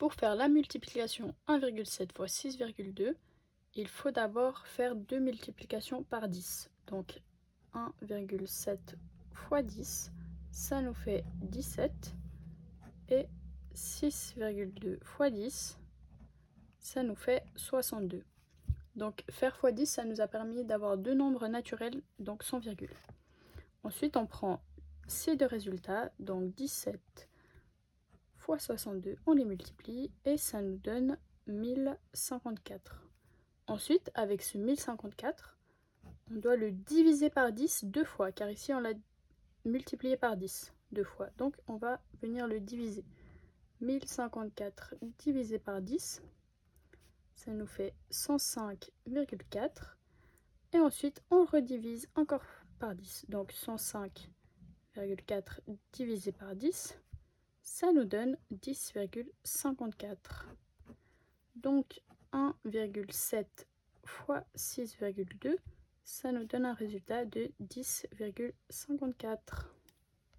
Pour faire la multiplication 1,7 fois 6,2, il faut d'abord faire deux multiplications par 10. Donc 1,7 fois 10, ça nous fait 17. Et 6,2 fois 10, ça nous fait 62. Donc faire x 10, ça nous a permis d'avoir deux nombres naturels, donc sans virgule. Ensuite, on prend ces deux résultats, donc 17 fois 62, on les multiplie et ça nous donne 1054. Ensuite, avec ce 1054, on doit le diviser par 10 deux fois, car ici on l'a multiplié par 10 deux fois. Donc on va venir le diviser. 1054 divisé par 10, ça nous fait 105,4. Et ensuite, on redivise encore par 10. Donc 105,4 divisé par 10, ça nous donne 10,54. Donc 1,7 fois 6,2, ça nous donne un résultat de 10,54.